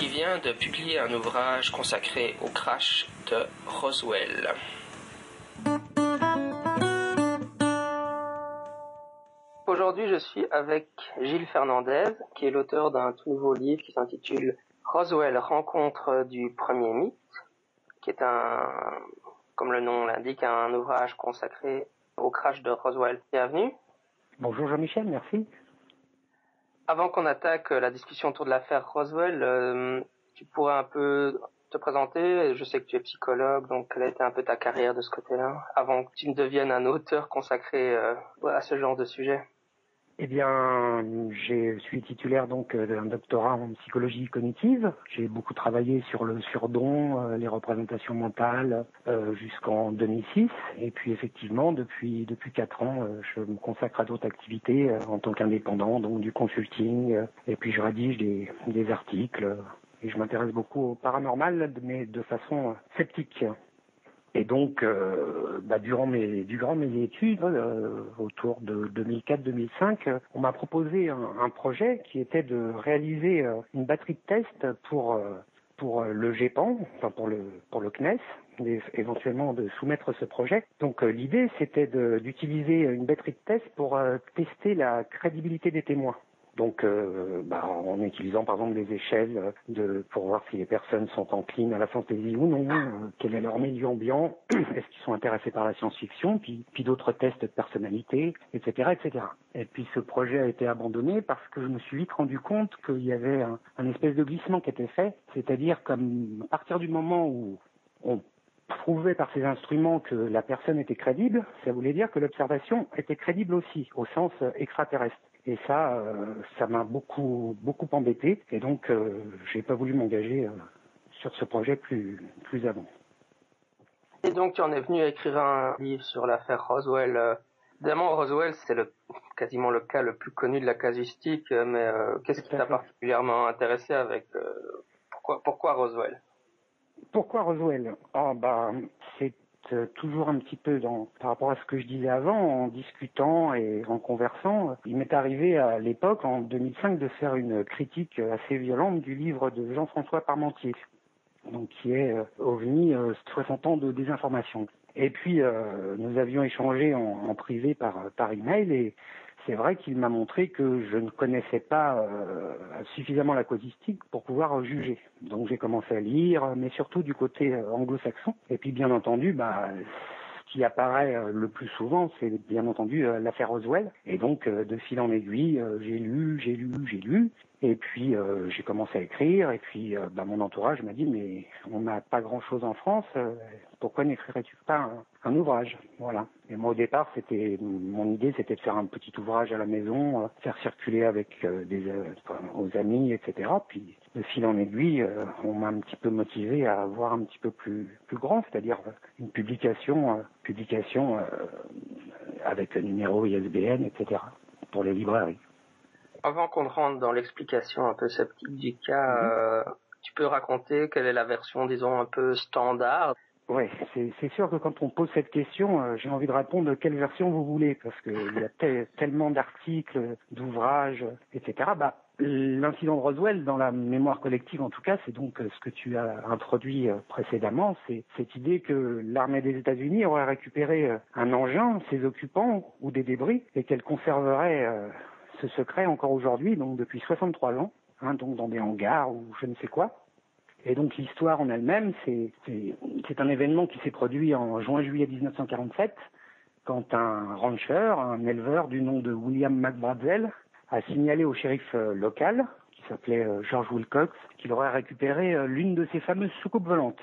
Qui vient de publier un ouvrage consacré au crash de Roswell. Aujourd'hui, je suis avec Gilles Fernandez, qui est l'auteur d'un tout nouveau livre qui s'intitule Roswell, rencontre du premier mythe, qui est un, comme le nom l'indique, un ouvrage consacré au crash de Roswell. Bienvenue. Bonjour Jean-Michel, merci. Avant qu'on attaque la discussion autour de l'affaire Roswell, euh, tu pourrais un peu te présenter. Je sais que tu es psychologue, donc quelle a été un peu ta carrière de ce côté-là, avant que tu ne deviennes un auteur consacré euh, à ce genre de sujet Eh bien, je suis titulaire donc euh, d'un doctorat en psychologie cognitive. J'ai beaucoup travaillé sur le surdon, euh, les représentations mentales euh, jusqu'en 2006. Et puis effectivement, depuis depuis quatre ans, je me consacre à d'autres activités en tant qu'indépendant, donc du consulting. et puis je rédige des, articles. et je m'intéresse beaucoup au paranormal, mais de façon sceptique. Et donc, euh, bah, durant mes durant mes études, euh, autour de 2004-2005, euh, on m'a proposé un, projet qui était de réaliser euh, une batterie de test pour euh, pour le GEPAN, enfin pour le pour le CNES, éventuellement de soumettre ce projet. Donc l'idée c'était d'utiliser une batterie de test pour tester la crédibilité des témoins. Donc, euh, bah, en utilisant par exemple des échelles euh, de, pour voir si les personnes sont enclines à la fantaisie ou non, euh, quel est leur milieu ambiant, est-ce qu'ils sont intéressés par la science-fiction, puis, puis d'autres tests de personnalité, etc., etc. Et puis ce projet a été abandonné parce que je me suis vite rendu compte qu'il y avait un, un espèce de glissement qui était fait, c'est-à-dire comme à partir du moment où on prouvait par ces instruments que la personne était crédible, ça voulait dire que l'observation était crédible aussi, au sens euh, extraterrestre. Et ça, euh, ça m'a beaucoup, beaucoup embêté. Et donc, euh, j'ai pas voulu m'engager euh, sur ce projet plus, plus avant. Et donc tu en es venu à écrire un livre sur l'affaire Roswell. Euh, Évidemment, Roswell, c'est le, quasiment le cas le plus connu de la casuistique, mais qu'est-ce qui t'a particulièrement intéressé avec... pourquoi, pourquoi Roswell? Pourquoi Roswell? Ah bah, c'est toujours un petit peu par rapport à ce que je disais avant, en discutant et en conversant. Il m'est arrivé à l'époque, en 2005, de faire une critique assez violente du livre de Jean-François Parmentier, donc qui est euh, OVNI, euh, 60 ans de désinformation. Et puis, euh, nous avions échangé en, en privé par, par email et c'est vrai qu'il m'a montré que je ne connaissais pas euh, suffisamment la causistique pour pouvoir juger. Donc j'ai commencé à lire, mais surtout du côté euh, anglo-saxon. Et puis bien entendu, bah, ce qui apparaît euh, le plus souvent, c'est bien entendu l'affaire Roswell. Et donc de fil en aiguille, j'ai lu, j'ai lu, j'ai lu. Et puis euh, j'ai commencé à écrire. Et puis euh, bah, mon entourage m'a dit mais on n'a pas grand-chose en France. euh, pourquoi n'écrirais-tu pas un, un ouvrage? Voilà. Et moi au départ, c'était mon idée, c'était de faire un petit ouvrage à la maison, euh, faire circuler avec euh, des aux amis, etc. Puis de fil en aiguille, on m'a un petit peu motivé à voir un petit peu plus plus grand, c'est-à-dire une publication, publication avec un numéro ISBN, etc. pour les librairies. Avant qu'on rentre dans l'explication un peu sceptique du cas, euh, tu peux raconter quelle est la version, disons, un peu standard? Ouais, c'est sûr que quand on pose cette question, euh, j'ai envie de répondre quelle version vous voulez, parce qu'il y a te- tellement d'articles, d'ouvrages, etc. Bah, L'incident de Roswell, dans la mémoire collective en tout cas, c'est donc ce que tu as introduit précédemment, c'est cette idée que l'armée des États-Unis aurait récupéré un engin, ses occupants ou des débris, et qu'elle conserverait secret encore aujourd'hui, donc depuis 63 ans, hein, donc dans des hangars ou je ne sais quoi. Et donc l'histoire en elle-même, c'est un événement qui s'est produit en juin-juillet 1947, quand un rancher, un éleveur du nom de William McBradzel, a signalé au shérif euh, local, qui s'appelait euh, George Wilcox, qu'il aurait récupéré euh, l'une de ces fameuses soucoupes volantes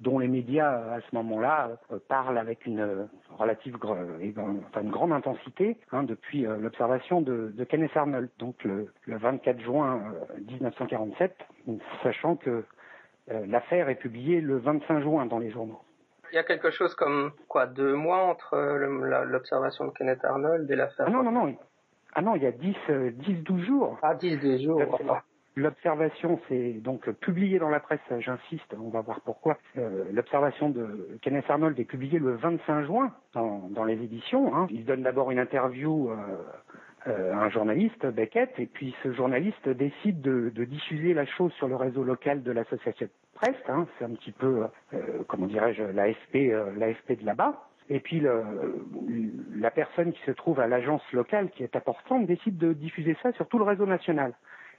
dont les médias à ce moment-là parlent avec une relative, enfin une grande intensité hein, depuis l'observation de, de, Kenneth Arnold, donc le, le 24 juin 1947, sachant que l'affaire est publiée le 25 juin dans les journaux. Il y a quelque chose comme quoi deux mois entre l'observation de Kenneth Arnold et l'affaire. Ah non non non. Ah non, il y a 10 10 12 jours. Ah 10 12 jours. L'observation, c'est donc publié dans la presse, j'insiste, on va voir pourquoi. Euh, l'observation de Kenneth Arnold est publiée le 25 juin dans, les éditions. Hein. Il donne d'abord une interview euh, euh, un journaliste, Beckett, et puis ce journaliste décide de, diffuser la chose sur le réseau local de l'association Presse. Hein, c'est un petit peu, comment dirais-je, l'AFP, l'AFP de là-bas. Et puis la personne qui se trouve à l'agence locale, qui est importante, décide de diffuser ça sur tout le réseau national.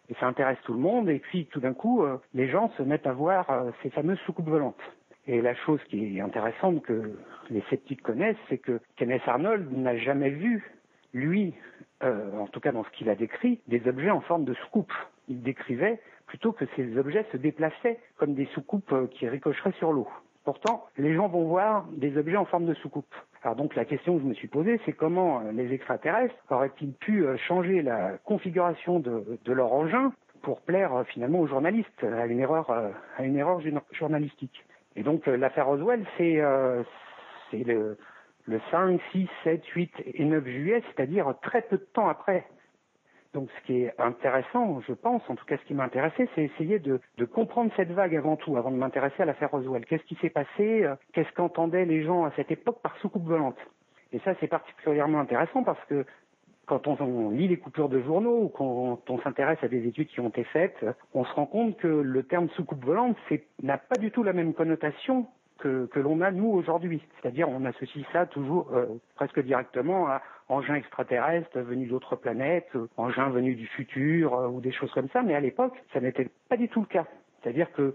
Et ça intéresse tout le monde. Et puis tout d'un coup, euh, les gens se mettent à voir euh, ces fameuses soucoupes volantes. Et la chose qui est intéressante que les sceptiques connaissent, c'est que Kenneth Arnold n'a jamais vu lui, euh, en tout cas dans ce qu'il a décrit, des objets en forme de soucoupe. Il décrivait plutôt que ces objets se déplaçaient comme des soucoupes qui ricocheraient sur l'eau. Pourtant, les gens vont voir des objets en forme de soucoupe. Alors donc la question que je me suis posée, c'est comment euh, les extraterrestres auraient-ils pu changer la configuration de, leur engin pour plaire finalement aux journalistes à une erreur, à une erreur journalistique? Et donc l'affaire c'est c'est le, le 5, 6, 7, 8 et 9 juillet, c'est-à-dire très peu de temps après. Donc ce qui est intéressant, je pense, en tout cas ce qui m'a intéressé, c'est essayer de, comprendre cette vague avant tout, avant de m'intéresser à l'affaire Roswell. Qu'est-ce qui s'est passé euh, Qu'est-ce qu'entendaient les gens à cette époque par soucoupe volante? Et ça, c'est particulièrement intéressant parce que quand on, on, lit les coupures de journaux ou quand on s'intéresse à des études qui ont été faites, on se rend compte que le terme soucoupe volante n'a pas du tout la même connotation que, l'on a nous aujourd'hui. C'est-à-dire on associe ça toujours euh, presque directement à engins extraterrestres venus d'autres planètes, euh, engins venus du futur euh, ou des choses comme ça, mais à l'époque ça n'était pas du tout le cas. C'est-à-dire que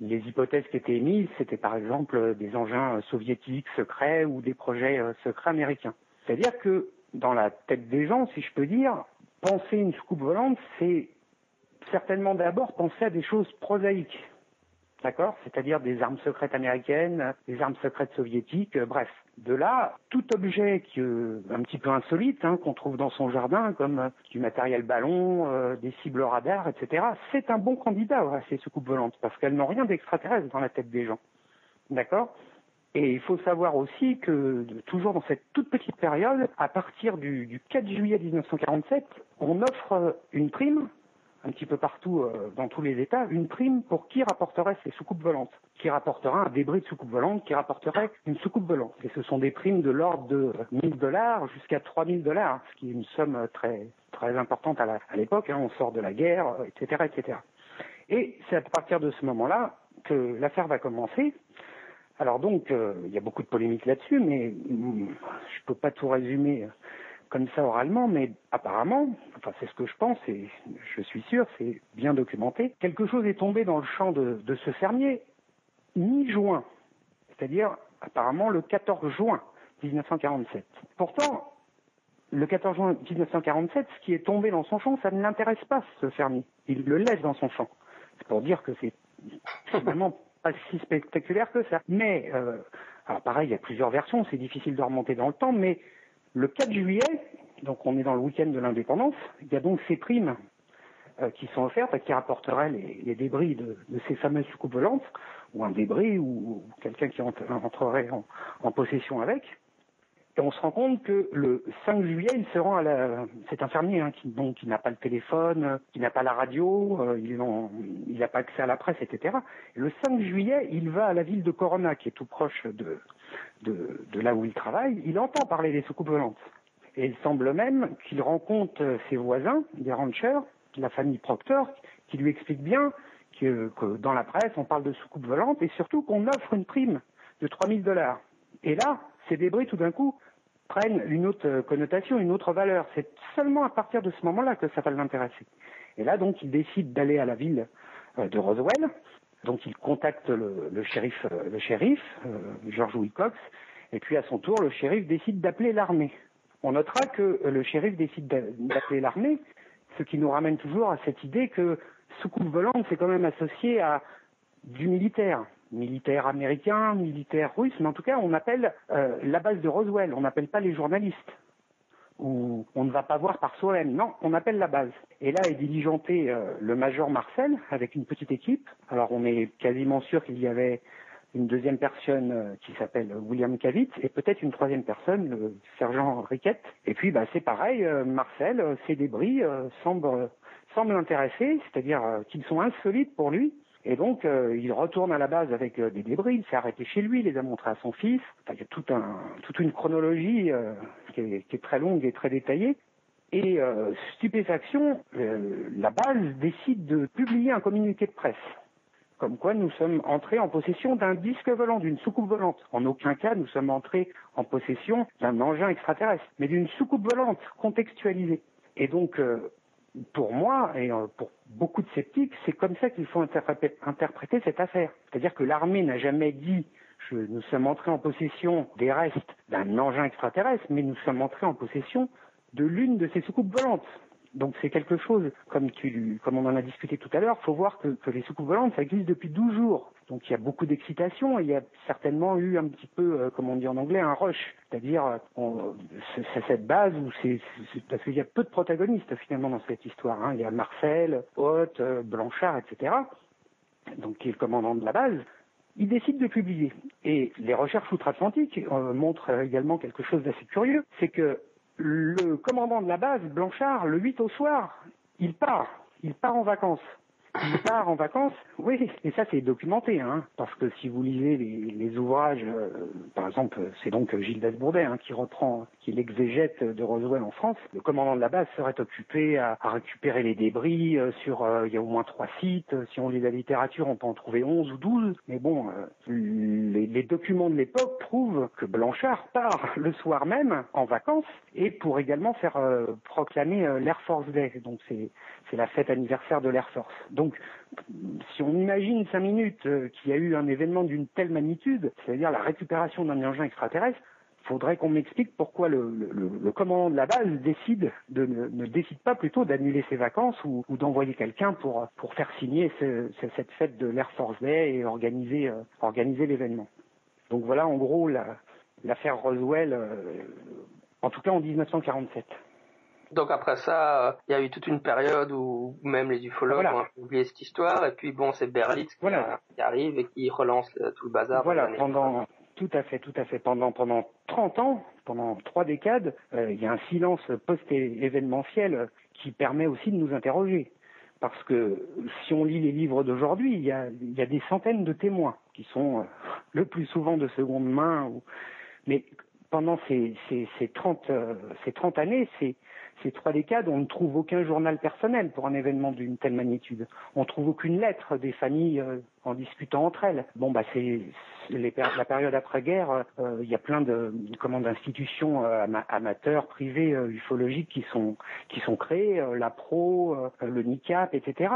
les hypothèses qui étaient émises, c'était par exemple des engins soviétiques secrets ou des projets secrets américains. C'est-à-dire que dans la tête des gens, si je peux dire, penser une soucoupe volante, c'est certainement d'abord penser à des choses prosaïques d'accord? C'est-à-dire des armes secrètes américaines, des armes secrètes soviétiques, euh, bref. De là, tout objet qui, euh, un petit peu insolite hein, qu'on trouve dans son jardin, comme euh, du matériel ballon, des cibles radar, etc., c'est un bon candidat à ces soucoupes volantes, parce qu'elles n'ont rien d'extraterrestre dans la tête des gens. D'accord? Et il faut savoir aussi que, toujours dans cette toute petite période, à partir du, du 4 juillet 1947, on offre une prime un petit peu partout euh, dans tous les États, une prime pour qui rapporterait ces soucoupes volantes, qui rapportera un débris de soucoupe volante, qui rapporterait une soucoupe volante. Et ce sont des primes de l'ordre de 1000 dollars jusqu'à 3000 dollars, ce qui est une somme très très importante à l'époque. Hein, on sort de la guerre, etc., etc. Et c'est à partir de ce moment-là que l'affaire va commencer. Alors donc, euh, il y a beaucoup de polémiques là-dessus, mais mm, je peux pas tout résumer comme ça oralement, mais apparemment, enfin c'est ce que je pense et je suis sûr, c'est bien documenté, quelque chose est tombé dans le champ de, ce fermier mi-juin, c'est-à-dire apparemment le 14 juin 1947. Pourtant, le 14 juin 1947, ce qui est tombé dans son champ, ça ne l'intéresse pas, ce fermier. Il le laisse dans son champ. C'est pour dire que c'est finalement pas si spectaculaire que ça. Mais, euh, alors pareil, il y a plusieurs versions, c'est difficile de remonter dans le temps, mais le 4 juillet, donc on est dans le week-end de l'indépendance, il y a donc ces primes euh, qui sont offertes, qui rapporteraient les, débris de, ces fameuses soucoupes volantes, ou un débris, ou, quelqu'un qui entrerait en, possession avec. Et on se rend compte que le 5 juillet, il se rend à la... C'est un fermier hein, qui, n'a pas le téléphone, qui n'a pas la radio, euh, il n'a pas accès à la presse, etc. Et le 5 juillet, il va à la ville de Corona, qui est tout proche de, de, de là où il travaille. Il entend parler des soucoupes volantes. Et il semble même qu'il rencontre ses voisins, des ranchers, la famille Proctor, qui lui explique bien que, que dans la presse, on parle de soucoupe volante et surtout qu'on offre une prime de 3000 dollars. Et là, ces débris, tout d'un coup, prennent une autre connotation, une autre valeur. C'est seulement à partir de ce moment-là que ça va l'intéresser. Et là, donc, il décide d'aller à la ville euh, de Roswell. Donc, il contacte le, shérif, euh, le shérif euh, George Wilcox, et puis à son tour, le shérif décide d'appeler l'armée. On notera que le shérif décide d'appeler l'armée, ce qui nous ramène toujours à cette idée que soucoupe volante, c'est quand même associé à du militaire militaire américain, militaire russe, mais en tout cas, on appelle euh, la base de Roswell, on n'appelle pas les journalistes. Ou on ne va pas voir par soi-même. Non, on appelle la base. Et là est diligenté euh, le major Marcel avec une petite équipe. Alors on est quasiment sûr qu'il y avait une deuxième personne euh, qui s'appelle William Cavitz et peut-être une troisième personne, le sergent Riquette. Et puis bah, c'est pareil, euh, Marcel, euh, ces débris semblent, semblent l'intéresser, c'est-à-dire qu'ils sont insolites pour lui. Et donc, euh, il retourne à la base avec euh, des débris, il s'est arrêté chez lui, il les a montrés à son fils. Enfin, il y a toute une chronologie euh, qui, est, qui, est, très longue et très détaillée. Et stupéfaction, la base décide de publier un communiqué de presse. Comme quoi nous sommes entrés en possession d'un disque volant, d'une soucoupe volante. En aucun cas nous sommes entrés en possession d'un engin extraterrestre, mais d'une soucoupe volante contextualisée. Et donc, pour moi et euh, pour beaucoup de sceptiques, c'est comme ça qu'il faut interpréter, cette affaire. C'est-à-dire que l'armée n'a jamais dit je, nous sommes entrés en possession des restes d'un engin extraterrestre, mais nous sommes entrés en possession de l'une de ces soucoupes volantes. Donc c'est quelque chose, comme, tu, comme on en a discuté tout à l'heure, il faut voir que, que, les soucoupes volantes, ça existe depuis 12 jours. Donc il y a beaucoup d'excitation et il y a certainement eu un petit peu, euh, comme on dit en anglais, un rush. C'est-à-dire, euh, c'est cette base où c'est... Parce qu'il y a peu de protagonistes finalement dans cette histoire. Hein. Il y a Marcel, Haute, euh, Blanchard, etc. Donc qui est le commandant de la base. Il décide de publier. Et les recherches outre-Atlantique montrent également quelque chose d'assez curieux, c'est que le commandant de la base, Blanchard, le 8 au soir, il part. Il part en vacances. Il part en vacances, oui, et ça c'est documenté, hein, parce que si vous lisez les, ouvrages, euh, par exemple, c'est donc Gilles Desbourdet hein, qui reprend, qui l'exégète de Roswell en France, le commandant de la base serait occupé à, récupérer les débris euh, sur, euh, il y a au moins trois sites, si on lit la littérature on peut en trouver 11 ou 12, mais bon, les, documents de l'époque prouvent que Blanchard part le soir même en vacances et pour également faire proclamer l'Air Force Day, donc c'est la fête anniversaire de l'Air Force. Si on imagine cinq minutes euh, qu'il y a eu un événement d'une telle magnitude, c'est-à-dire la récupération d'un engin extraterrestre, faudrait qu'on m'explique pourquoi le, commandant de la base décide de ne, décide pas plutôt d'annuler ses vacances ou, d'envoyer quelqu'un pour faire signer ce, ce, cette fête de l'Air Force Day et organiser euh, l'événement. Donc voilà en gros l'affaire Roswell, euh, en tout cas en 1947. Donc après ça, il y a eu toute une période où même les ufologues voilà. ont oublié cette histoire, et puis bon, c'est Berlitz qui, voilà. qui, arrive et qui relance le, tout le bazar. Voilà, pendant tout à fait, tout à fait. Pendant pendant 30 ans, pendant trois décades, euh, il y a un silence post-événementiel qui permet aussi de nous interroger. Parce que si on lit les livres d'aujourd'hui, il y a, y a des centaines de témoins qui sont euh, le plus souvent de seconde main. Ou... Mais pendant ces, ces, ces, 30, euh, ces 30 années, ces, ces trois décades, on ne trouve aucun journal personnel pour un événement d'une telle magnitude. On ne trouve aucune lettre des familles euh, en discutant entre elles. Bon, bah c'est la période après-guerre. Euh, il y a plein de comment d'institutions euh, amateurs, privées, euh, ufologiques qui sont qui sont créées, euh, la Pro, le NICAP, etc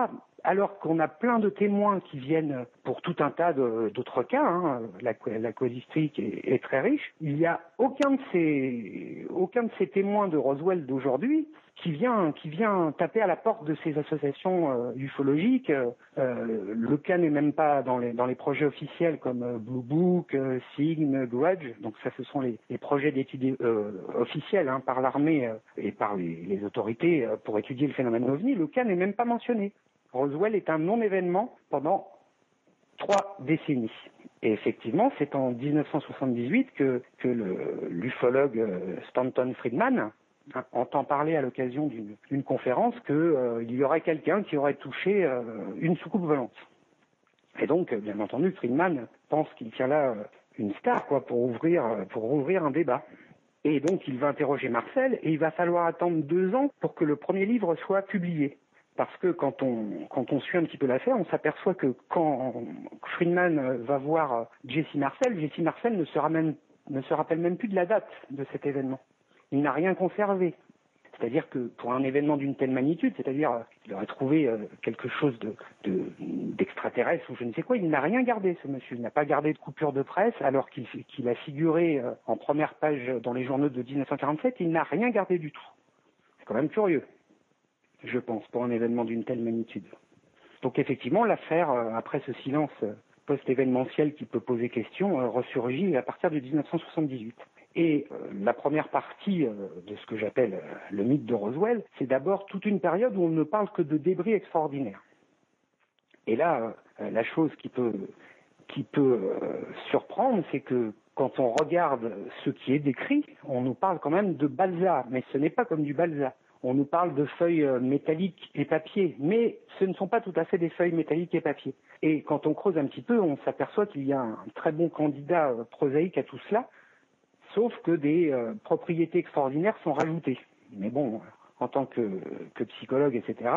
alors qu'on a plein de témoins qui viennent pour tout un tas d'autres cas, hein, la, est, très riche, il n'y a aucun de ces témoins de Roswell d'aujourd'hui qui vient taper à la porte de ces associations euh, ufologiques. Euh, le cas n'est même pas dans les projets officiels comme euh, Blue Book, Sign, Grudge. Donc ça, ce sont les, les projets d'études officiels hein, par l'armée et par les, les autorités pour étudier le phénomène ovni. Le cas n'est même pas mentionné. Roswell est un non-événement pendant trois décennies. Et effectivement, c'est en 1978 que, l'ufologue Stanton Friedman entend parler à l'occasion d'une conférence qu'il euh, y aurait quelqu'un qui aurait touché euh, une soucoupe volante. Et donc, bien entendu, Friedman pense qu'il tient là euh, une star quoi, pour, ouvrir, pour ouvrir un débat. Et donc, il va interroger Marcel et il va falloir attendre deux ans pour que le premier livre soit publié parce que quand on, quand on suit un petit peu l'affaire, on s'aperçoit que quand Friedman va voir Jesse Marcel, Jesse Marcel ne se, rappelle même plus de la date de cet événement. Il n'a rien conservé. C'est-à-dire que pour un événement d'une telle magnitude, c'est-à-dire qu'il aurait trouvé euh, quelque chose de, d'extraterrestre ou je ne sais quoi, il n'a rien gardé ce monsieur. Il n'a pas gardé de coupure de presse alors qu'il, qu'il a figuré euh, en première page dans les journaux de 1947. Il n'a rien gardé du tout. C'est quand même curieux je pense, pour un événement d'une telle magnitude. Donc effectivement, l'affaire, euh, après ce silence euh, post-événementiel qui peut poser question, euh, ressurgit à partir de 1978. Et la première partie de ce que j'appelle le mythe de Roswell, c'est d'abord toute une période où on ne parle que de débris extraordinaires. Et là, la chose qui peut, qui peut surprendre, c'est que quand on regarde ce qui est décrit, on nous parle quand même de balsa, mais ce n'est pas comme du balsa on nous parle de feuilles euh, métalliques et papier, mais ce ne sont pas tout à fait des feuilles métalliques et papier. Et quand on creuse un petit peu, on s'aperçoit qu'il y a un très bon candidat euh, prosaïque à tout cela, sauf que des euh, propriétés extraordinaires sont rajoutées. Mais bon, en tant que, psychologue, etc.,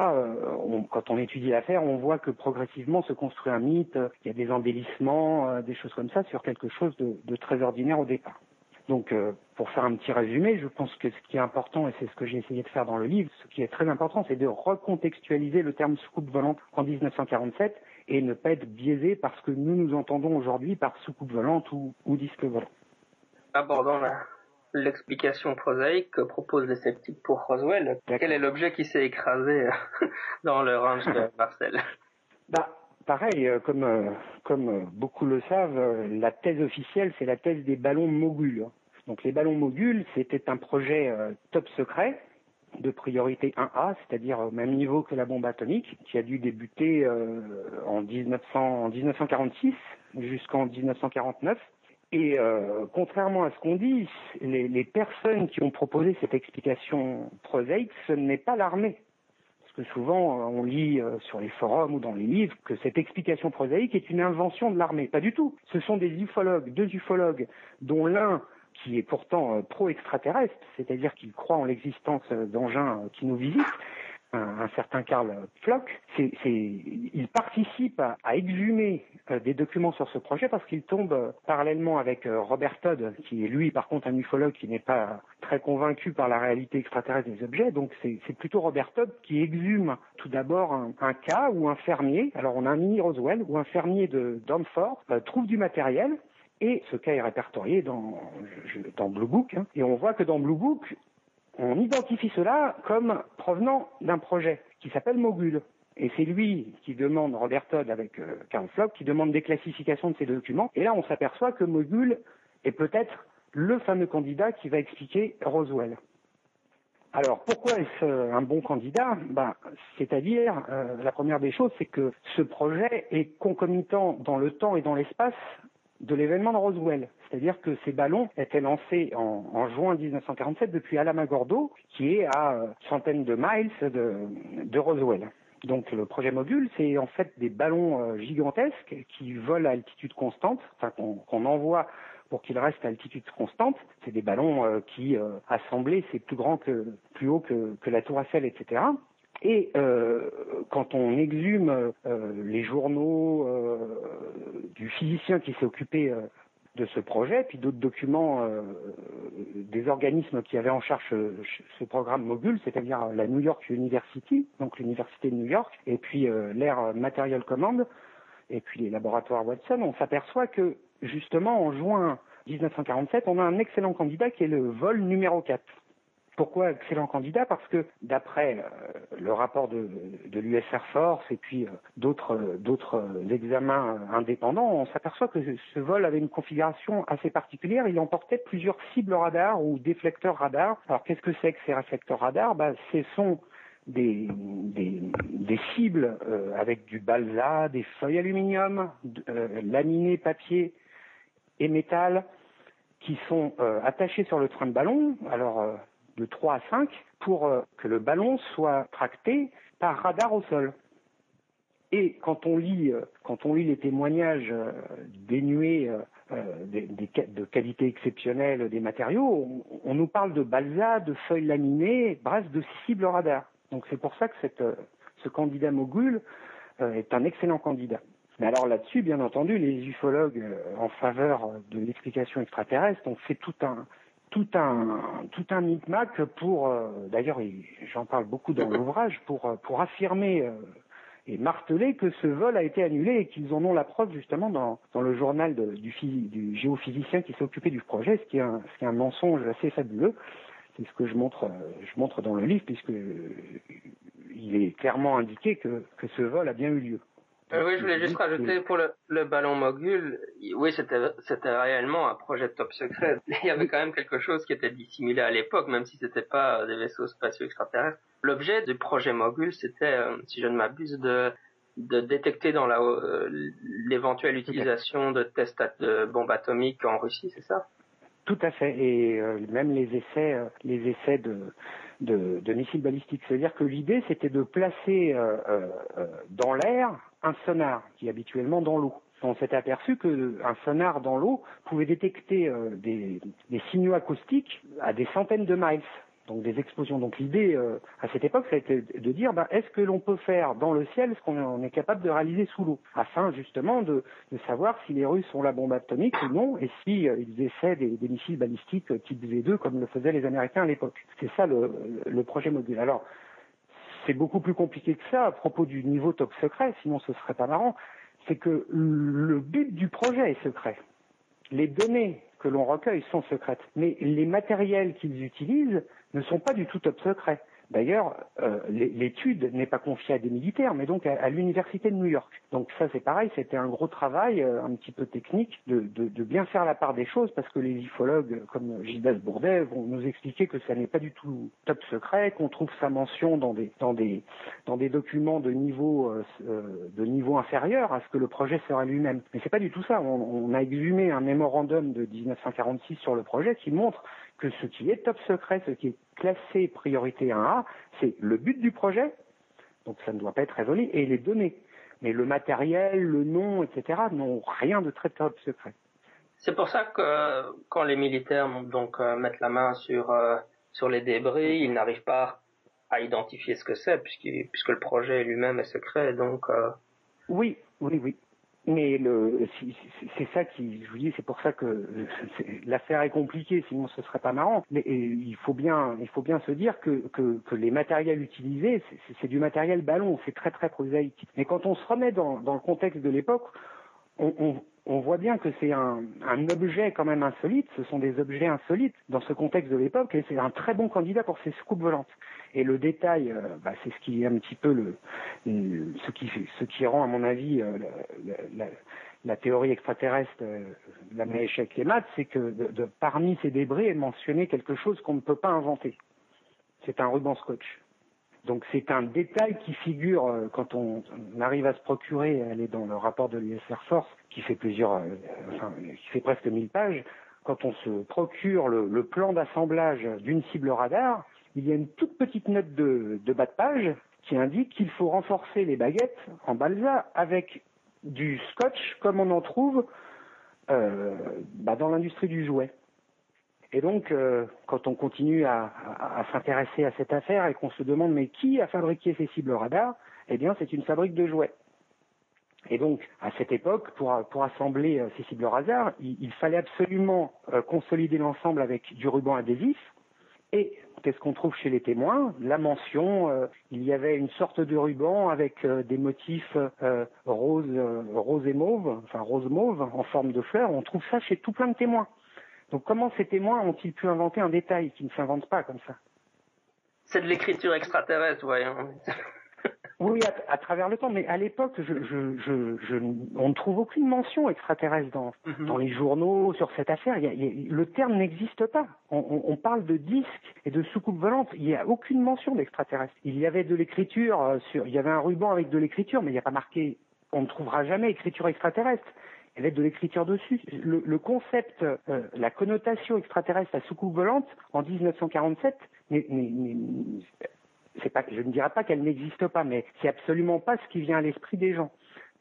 quand on étudie l'affaire, on voit que progressivement se construit un mythe, il y a des embellissements, des choses comme ça sur quelque chose de très ordinaire au départ. Donc, euh, pour faire un petit résumé, je pense que ce qui est important, et c'est ce que j'ai essayé de faire dans le livre, ce qui est très important, c'est de recontextualiser le terme soucoupe volante en 1947 et ne pas être biaisé par ce que nous nous entendons aujourd'hui par soucoupe volante ou, disque volant. Abordons l'explication prosaïque que proposent les sceptiques pour Roswell. Quel est l'objet qui s'est écrasé dans le range de Marcel? Bah, Pareil, euh, comme, euh, euh, beaucoup le savent, la thèse officielle, c'est la thèse des ballons mogules. Donc les ballons mogules, c'était un projet top secret de priorité 1A, c'est-à-dire au même niveau que la bombe atomique, qui a dû débuter en, 1900, en 1946 jusqu'en 1949. Et contrairement à ce qu'on dit, les, les, personnes qui ont proposé cette explication prosaïque, ce n'est pas l'armée. Que souvent, euh, on lit euh, sur les forums ou dans les livres que cette explication prosaïque est une invention de l'armée. Pas du tout. Ce sont des ufologues, deux ufologues, dont l'un qui est pourtant euh, pro-extraterrestre, c'est-à-dire qu'il croit en l'existence d'engins qui nous visitent, un, certain Karl Flock, il participe à, exhumer euh, des documents sur ce projet parce qu'il tombe euh, parallèlement avec euh, Robert Todd, qui est lui par contre un ufologue qui n'est pas très convaincu par la réalité extraterrestre des objets. Donc c'est plutôt Robert Todd qui exhume tout d'abord un, cas où un fermier, alors on a un mini Roswell, où un fermier de Danford trouve du matériel et ce cas est répertorié dans, dans Blue Book. Hein. et on voit que dans Blue Book, on identifie cela comme provenant d'un projet qui s'appelle Mogul. Et c'est lui qui demande, Robert Todd avec euh, Karl Flock, qui demande des classifications de ces documents. Et là, on s'aperçoit que Mogul est peut-être le fameux candidat qui va expliquer Roswell. Alors, pourquoi est-ce un bon candidat? Ben, C'est-à-dire, euh, la première des choses, c'est que ce projet est concomitant dans le temps et dans l'espace de l'événement de Roswell. C'est-à-dire que ces ballons étaient lancés en, juin 1947 depuis Alamogordo, qui est à euh, centaines de miles de, Roswell. Donc le projet Mogul, c'est en fait des ballons euh, gigantesques qui volent à altitude constante, enfin qu'on envoie pour qu'ils restent à altitude constante. C'est des ballons euh, qui, assemblés, c'est plus grand que, plus haut que, la Tour Eiffel, etc. Et quand on exhume les journaux du physicien qui s'est occupé de ce projet, puis d'autres documents des organismes qui avaient en charge ce, programme Mogul, c'est-à-dire la New York University, donc l'université de New York, et puis l'Air Material Command, et puis les laboratoires Watson, on s'aperçoit que justement en juin 1947, on a un excellent candidat qui est le vol numéro 4. Pourquoi excellent candidat? Parce que d'après euh, le rapport de, de l'US Air Force et puis euh, d'autres d'autres examens indépendants, on s'aperçoit que ce vol avait une configuration assez particulière. Il emportait plusieurs cibles radars ou déflecteurs radars. Alors qu'est-ce que c'est que ces réflecteurs radars? Ben, Ce sont des, des, cibles euh, avec du balsa, des feuilles aluminium, laminées papier et métal qui sont attachées sur le train de ballon. Alors de 3 à 5 pour euh, que le ballon soit tracté par radar au sol. Et quand on lit, euh, quand on lit les témoignages euh, dénués de qualité exceptionnelle des matériaux, on, nous parle de balsa, de feuilles laminées, bref, de cibles radar. Donc c'est pour ça que ce candidat mogul est un excellent candidat. Mais alors là-dessus, bien entendu, les ufologues en faveur de l'explication extraterrestre ont fait tout un tout un tout un micmac pour d'ailleurs j'en parle beaucoup dans l'ouvrage pour pour affirmer et marteler que ce vol a été annulé et qu'ils en ont la preuve justement dans, dans le journal du, du, géophysicien qui s'est occupé du projet, ce qui, est un, ce qui est un mensonge assez fabuleux. C'est ce que je montre, je montre dans le livre, puisque il est clairement indiqué que, que ce vol a bien eu lieu. Euh, oui, je voulais juste rajouter pour le, le ballon mogul, oui, c'était c'était réellement un projet de top secret. Il y avait quand même quelque chose qui était dissimulé à l'époque, même si c'était pas des vaisseaux spatiaux extraterrestres. L'objet du projet mogul, c'était, euh, si je ne m'abuse, de de détecter dans la euh, l'éventuelle utilisation de tests de bombes atomiques en Russie, c'est ça? Tout à fait, et même les essais, les essais de de, missiles balistiques. C'est-à-dire que l'idée, c'était de placer euh, euh, dans l'air un sonar qui est habituellement dans l'eau. On s'était aperçu qu'un sonar dans l'eau pouvait détecter euh, des signaux acoustiques à des centaines de miles donc des explosions. Donc l'idée euh, à cette époque, ça a été de dire, ben, est-ce que l'on peut faire dans le ciel ce qu'on est capable de réaliser sous l'eau, afin justement de, savoir si les Russes ont la bombe atomique ou non, et si euh, ils essaient des, missiles balistiques type V2 comme le faisaient les Américains à l'époque. C'est ça le, le projet module. Alors c'est beaucoup plus compliqué que ça à propos du niveau top secret, sinon ce serait pas marrant. C'est que le but du projet est secret. Les données que l'on recueille sont secrètes, mais les matériels qu'ils utilisent ne sont pas du tout top secrets. D'ailleurs, euh, l'étude n'est pas confiée à des militaires, mais donc à, l'université de New York. Donc ça, c'est pareil, c'était un gros travail, euh, un petit peu technique, de, bien faire la part des choses, parce que les ufologues, comme Gildas Bourdet, vont nous expliquer que ça n'est pas du tout top secret, qu'on trouve sa mention dans des documents de niveau euh, de niveau inférieur à ce que le projet sera lui-même. Mais c'est pas du tout ça. On a exhumé un mémorandum de 1946 sur le projet qui montre que ce qui est top secret, ce qui est classé priorité 1A, c'est le but du projet, donc ça ne doit pas être révélé, et les données. Mais le matériel, le nom, etc., n'ont rien de très top secret. C'est pour ça que quand les militaires donc euh, mettent la main sur euh, sur les débris, ils n'arrivent pas à identifier ce que c'est puisque le projet lui-même est secret. Donc euh... oui, oui, oui. Mais le, c'est ça qui, je vous dis, c'est pour ça que l'affaire est compliquée, sinon ce serait pas marrant. Mais il faut bien, il faut bien se dire que, que, que les matériels utilisés, c'est du matériel ballon, c'est très très prosaïque. Mais quand on se remet dans, dans le contexte de l'époque, on, on, on voit bien que c'est un, un, objet quand même insolite, ce sont des objets insolites dans ce contexte de l'époque, et c'est un très bon candidat pour ces scoops volantes. Et le détail, euh, bah, c'est ce qui est un petit peu le, ce qui ce qui rend à mon avis euh, la, la, la, théorie extraterrestre euh, la avec les maths, c'est que de, de, parmi ces débris est mentionné quelque chose qu'on ne peut pas inventer. C'est un ruban scotch. Donc c'est un détail qui figure euh, quand on, arrive à se procurer, elle est dans le rapport de l'US Air Force qui fait plusieurs, euh, enfin qui fait presque 1000 pages. Quand on se procure le, plan d'assemblage d'une cible radar, il y a une toute petite note de, de bas de page qui indique qu'il faut renforcer les baguettes en balsa avec du scotch comme on en trouve euh, bah dans l'industrie du jouet. Et donc, euh, quand on continue à, s'intéresser à cette affaire et qu'on se demande mais qui a fabriqué ces cibles radars, eh bien, c'est une fabrique de jouets. Et donc, à cette époque, pour, assembler euh, ces cibles radars, il, fallait absolument euh, consolider l'ensemble avec du ruban adhésif. Et qu'est-ce qu'on trouve chez les témoins? La mention, il y avait une sorte de ruban avec des motifs rose, rose et mauve, enfin rose mauve en forme de fleurs. On trouve ça chez tout plein de témoins. Donc comment ces témoins ont-ils pu inventer un détail qui ne s'invente pas comme ça? C'est de l'écriture extraterrestre, voyons. oui, à, à, travers le temps, mais à l'époque, je, je, je, je, on ne trouve aucune mention extraterrestre dans, mm -hmm. dans les journaux sur cette affaire. Il y a, il y a, le terme n'existe pas. On, on, on, parle de disques et de soucoupes volantes. Il n'y a aucune mention d'extraterrestre. Il y avait de l'écriture sur, il y avait un ruban avec de l'écriture, mais il n'y a pas marqué. On ne trouvera jamais écriture extraterrestre y avait de l'écriture dessus. Le, le concept, euh, la connotation extraterrestre à soucoupe volante en 1947, c'est pas, je ne dirais pas qu'elle n'existe pas, mais c'est absolument pas ce qui vient à l'esprit des gens.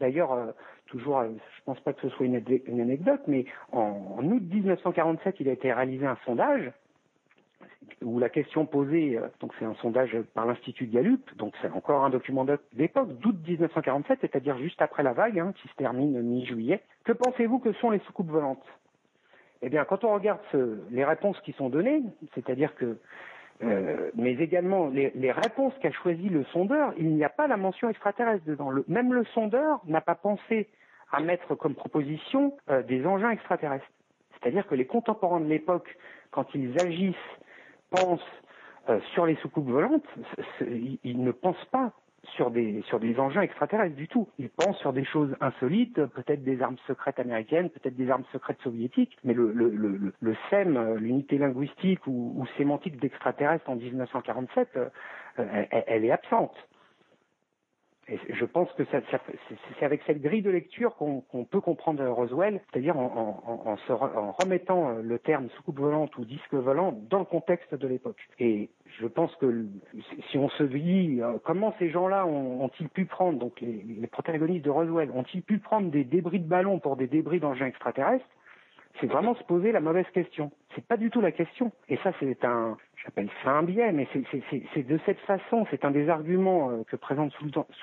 D'ailleurs, euh, toujours, euh, je pense pas que ce soit une, une anecdote, mais en, en, août 1947, il a été réalisé un sondage où la question posée, euh, donc c'est un sondage par l'Institut Gallup, donc c'est encore un document d'époque, d'août 1947, c'est-à-dire juste après la vague, hein, qui se termine mi-juillet. Que pensez-vous que sont les soucoupes volantes? Eh bien, quand on regarde les réponses qui sont données, c'est-à-dire que euh, mais également les, réponses qu'a choisies le sondeur, il n'y a pas la mention extraterrestre dedans. Le, même le sondeur n'a pas pensé à mettre comme proposition euh, des engins extraterrestres. C'est-à-dire que les contemporains de l'époque, quand ils agissent, pensent euh, sur les soucoupes volantes, ils ne pensent pas sur des sur des engins extraterrestres du tout. Ils pensent sur des choses insolites, peut-être des armes secrètes américaines, peut-être des armes secrètes soviétiques, mais le le SEM, l'unité linguistique ou, sémantique d'extraterrestres en 1947, euh, elle, est absente. Et je pense que ça, c'est avec cette grille de lecture qu'on peut comprendre Roswell, c'est-à-dire en, remettant euh, le terme soucoupe volante ou disque volant dans le contexte de l'époque. Et je pense que si on se dit euh, comment ces gens-là ont-ils pu prendre, donc les, les protagonistes de Roswell, ont-ils pu prendre des débris de ballons pour des débris d'engins extraterrestres c'est vraiment se poser la mauvaise question. C'est pas du tout la question. Et ça, c'est un, j'appelle ça un biais, mais c'est de cette façon, c'est un des arguments euh, que présente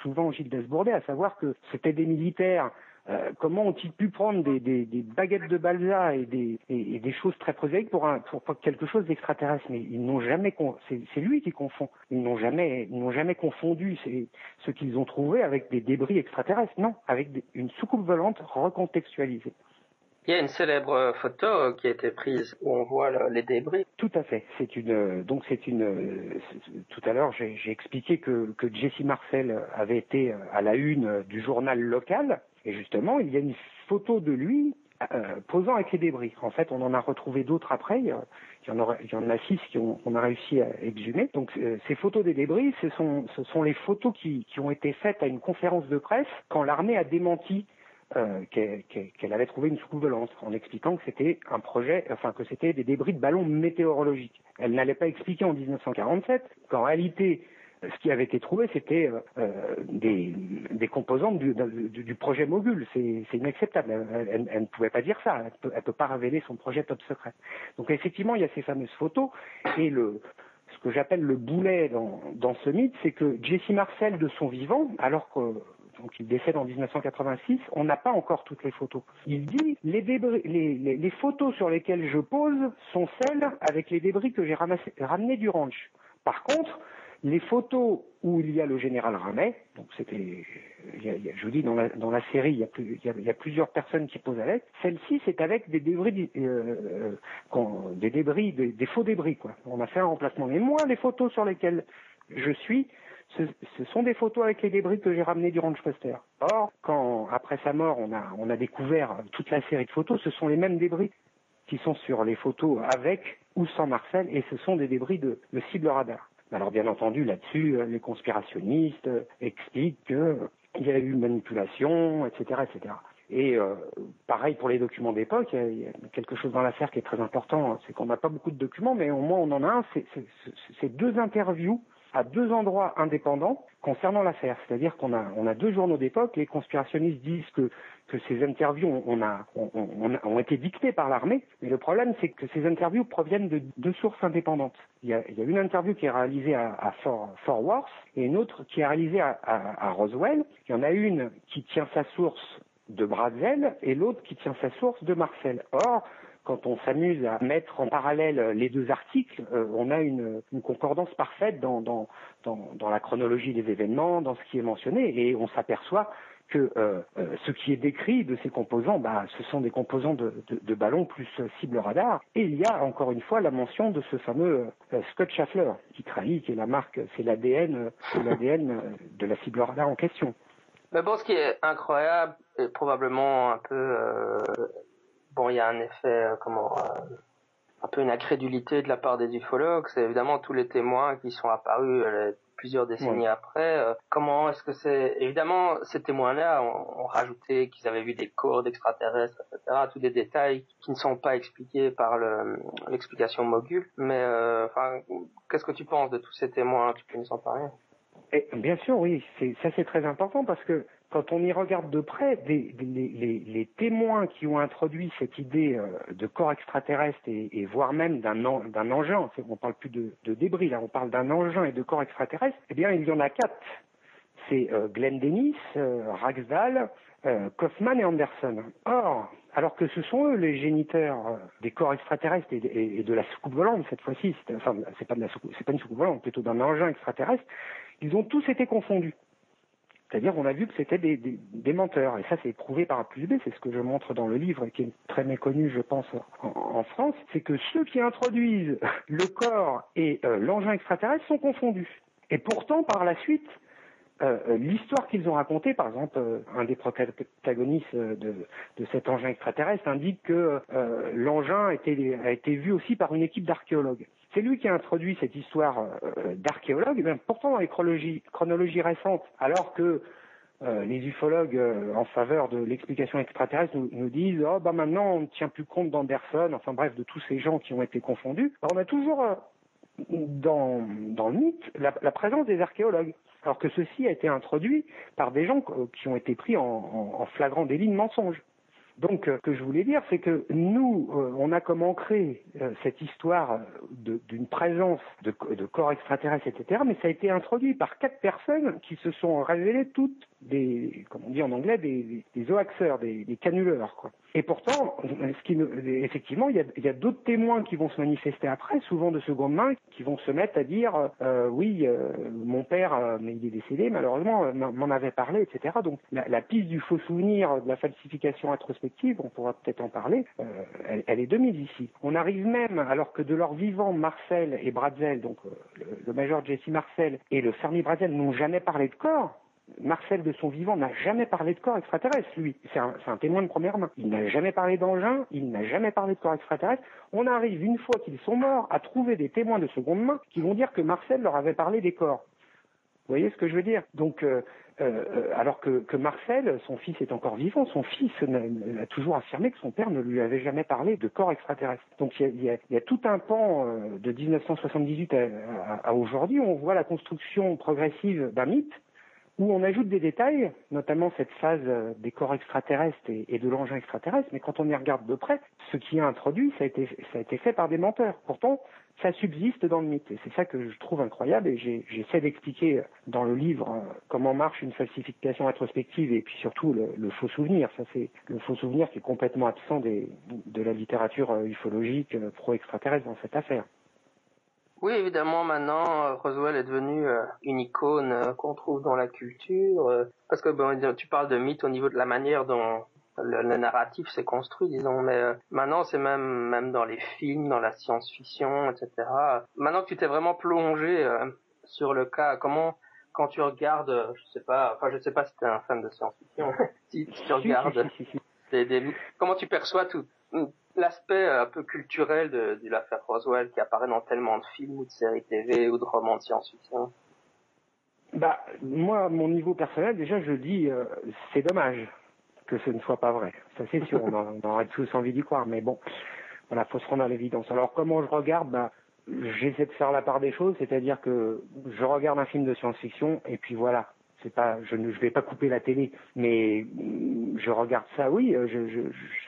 souvent Gilles Desbourdet, à savoir que c'était des militaires. Euh, comment ont-ils pu prendre des, des, des, baguettes de balsa et des, et, des choses très prosaïques pour, un, pour, quelque chose d'extraterrestre? Mais ils n'ont jamais, c'est lui qui confond. Ils n'ont jamais, n'ont jamais confondu ce qu'ils ont trouvé avec des débris extraterrestres. Non, avec une soucoupe volante recontextualisée. Il y a une célèbre photo euh, qui a été prise où on voit les débris. Tout à fait. Euh, donc c'est une euh, tout à l'heure j'ai expliqué que que Jesse Marcel avait été à la une du journal local et justement il y a une photo de lui posant avec les débris. En fait, on en a retrouvé d'autres après. Il y, en il y en a six qu'on a réussi à exhumer. Donc, ces photos des débris, ce sont, ce sont les photos qui, qui ont été faites à une conférence de presse quand l'armée a démenti euh, qu'elle avait trouvé une soucoupe volante en expliquant que c'était un projet, enfin que c'était des débris de ballons météorologiques. Elle n'allait pas expliquer en 1947 qu'en réalité ce qui avait été trouvé, c'était euh, euh des, composantes du, projet Mogul. C'est inacceptable. Elle, ne pouvait pas dire ça. Elle ne peut, pas révéler son projet top secret. Donc effectivement, il y a ces fameuses photos. Et le, ce que j'appelle le boulet dans ce mythe, c'est que Jesse Marcel, de son vivant, alors que donc il décède en 1986, on n'a pas encore toutes les photos. Il dit les, photos sur lesquelles je pose sont celles avec les débris que j'ai ramenés du ranch. Par contre, les photos où il y a le général Ramet, donc c'était, je vous dis dans la, série, il y, a plusieurs personnes qui posent avec. Celle-ci, c'est avec des débris, euh, euh des, faux débris quoi. On a fait un remplacement. Mais moi, les photos sur lesquelles je suis, ce, sont des photos avec les débris que j'ai ramenés du Ranch Foster. Or, quand après sa mort, on a, découvert toute la série de photos, ce sont les mêmes débris qui sont sur les photos avec ou sans Marcel, et ce sont des débris de, cible radar. Alors bien entendu, là-dessus, euh, les conspirationnistes euh, expliquent qu'il y a eu manipulation, etc., etc. Et euh, pareil pour les documents d'époque, il, y a quelque chose dans l'affaire qui est très important, c'est qu'on n'a pas beaucoup de documents, mais au moins on en a un, c'est deux interviews à deux endroits indépendants concernant l'affaire. C'est-à-dire qu'on a, on a deux journaux d'époque. Les conspirationnistes disent que, que ces interviews on a, on, ont été dictées par l'armée. Mais le problème, c'est que ces interviews proviennent de deux sources indépendantes. Il y a, il y a une interview qui est réalisée à, à Fort, Fort, Worth et une autre qui est réalisée à, à, à Roswell. Il y en a une qui tient sa source de Brazil et l'autre qui tient sa source de Marcel. Or, quand on s'amuse à mettre en parallèle les deux articles, euh, on a une, concordance parfaite dans, la chronologie des événements, dans ce qui est mentionné, et on s'aperçoit que euh, euh, ce qui est décrit de ces composants, bah, ce sont des composants de, ballons plus cible radar. Et il y a encore une fois la mention de ce fameux Scott Schaffler qui trahit, qui est la marque, c'est l'ADN, l'ADN de la cible radar en question. Mais bon, ce qui est incroyable et probablement un peu bon, il y a un effet, euh, comment, euh, un peu une incrédulité de la part des ufologues. C'est évidemment tous les témoins qui sont apparus euh, plusieurs décennies après. comment est-ce que c'est Évidemment, ces témoins-là ont, rajouté qu'ils avaient vu des corps d'extraterrestres, etc. Tous des détails qui ne sont pas expliqués par l'explication Mogul. Mais enfin, qu'est-ce que tu penses de tous ces témoins? Tu peux nous en parler? Et, Bien sûr, oui. Ça, c'est très important parce que quand on y regarde de près, les, témoins qui ont introduit cette idée euh, de corps extraterrestre et, voire même d'un engin, on ne parle plus de, débris, là on parle d'un engin et de corps extraterrestre, eh bien il y en a quatre. C'est euh, Glenn Dennis, euh, Raxdal, Kaufman et Anderson. Or, alors que ce sont eux les géniteurs des corps extraterrestres et, de la soucoupe volante cette fois-ci, enfin c'est pas pas une soucoupe volante, plutôt d'un engin extraterrestre, ils ont tous été confondus. C'est-à-dire on a vu que c'était des, des, menteurs. Et ça, c'est prouvé par A plus B. C'est ce que je montre dans le livre et qui est très méconnu, je pense, en, France. C'est que ceux qui introduisent le corps et euh, l'engin extraterrestre sont confondus. Et pourtant, par la suite, euh, euh, l'histoire qu'ils ont racontée, par exemple, un des protagonistes de, cet engin extraterrestre indique que l'engin a été, vu aussi par une équipe d'archéologues. C'est lui qui a introduit cette histoire euh, d'archéologue. Eh pourtant, dans les chronologies, récentes, alors que euh, les ufologues euh, en faveur de l'explication extraterrestre nous, disent oh bah maintenant on ne tient plus compte d'Anderson, enfin bref de tous ces gens qui ont été confondus. on a toujours dans, dans le mythe la, présence des archéologues, alors que ceci a été introduit par des gens qui ont été pris en, en flagrant délit de mensonge. Donc, ce que je voulais dire, c'est que nous, euh, on a comme ancré euh, cette histoire d'une présence de, corps extraterrestres, etc., mais ça a été introduit par quatre personnes qui se sont révélées toutes des, comme on dit en anglais, des, des, des, des canuleurs. Quoi. Et pourtant, ce qui, effectivement, il y a, a d'autres témoins qui vont se manifester après, souvent de seconde main, qui vont se mettre à dire euh, oui, euh, mon père, euh, mais il est décédé, malheureusement, m'en avait parlé, etc. Donc la, la, piste du faux souvenir, de la falsification introspective, on pourra peut-être en parler, elle, elle, est de mise ici. On arrive même, alors que de leur vivant, Marcel et Bradzel, donc le, le major Jesse Marcel et le Fermi Bradzel n'ont jamais parlé de corps, Marcel de son vivant n'a jamais parlé de corps extraterrestre, lui. C'est un, témoin de première main. Il n'a jamais parlé d'engin, il n'a jamais parlé de corps extraterrestre. On arrive, une fois qu'ils sont morts, à trouver des témoins de seconde main qui vont dire que Marcel leur avait parlé des corps. Vous voyez ce que je veux dire? Donc, euh, euh, alors que, Marcel, son fils est encore vivant, son fils a, toujours affirmé que son père ne lui avait jamais parlé de corps extraterrestre. Donc il y a, tout un pan euh, de 1978 à, à aujourd'hui, on voit la construction progressive d'un mythe où on ajoute des détails, notamment cette phase euh, des corps extraterrestres et, de l'engin extraterrestre, mais quand on y regarde de près, ce qui est introduit, ça a été, ça a été fait par des menteurs. Pourtant, ça subsiste dans le mythe. C'est ça que je trouve incroyable et j'essaie d'expliquer dans le livre euh, comment marche une falsification rétrospective et puis surtout le, faux souvenir. Ça, c'est le faux souvenir qui est complètement absent de la littérature euh, ufologique pro-extraterrestre dans cette affaire. Oui, évidemment, maintenant, euh, Roswell est devenu euh, une icône euh, qu'on trouve dans la culture, parce que tu parles de mythe au niveau de la manière dont le, narratif s'est construit, disons, mais maintenant c'est même même dans les films, dans la science-fiction, etc. Maintenant que tu t'es vraiment plongé sur le cas, comment quand tu regardes, je sais pas, enfin je sais pas si tu es un fan de science-fiction, si, tu regardes, comment tu perçois tout l'aspect euh, un peu culturel de, de l'affaire Roswell qui apparaît dans tellement de films ou de séries TV ou de romans de science-fiction? Bah, moi, à mon niveau personnel, déjà, je dis, euh, c'est dommage que ce ne soit pas vrai. Ça, c'est sûr, on, aurait tous envie d'y croire, mais bon, voilà, faut se rendre à l'évidence. Alors, comment je regarde bah, J'essaie de faire la part des choses, c'est-à-dire que je regarde un film de science-fiction et puis voilà, c'est pas, je ne vais pas couper la télé, mais je regarde ça, oui, euh, je,